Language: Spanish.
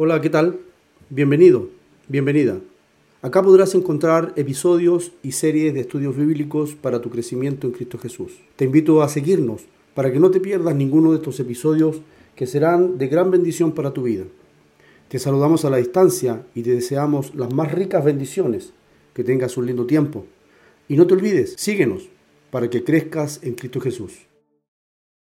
Hola, ¿qué tal? Bienvenido, bienvenida. Acá podrás encontrar episodios y series de estudios bíblicos para tu crecimiento en Cristo Jesús. Te invito a seguirnos para que no te pierdas ninguno de estos episodios que serán de gran bendición para tu vida. Te saludamos a la distancia y te deseamos las más ricas bendiciones. Que tengas un lindo tiempo. Y no te olvides, síguenos para que crezcas en Cristo Jesús.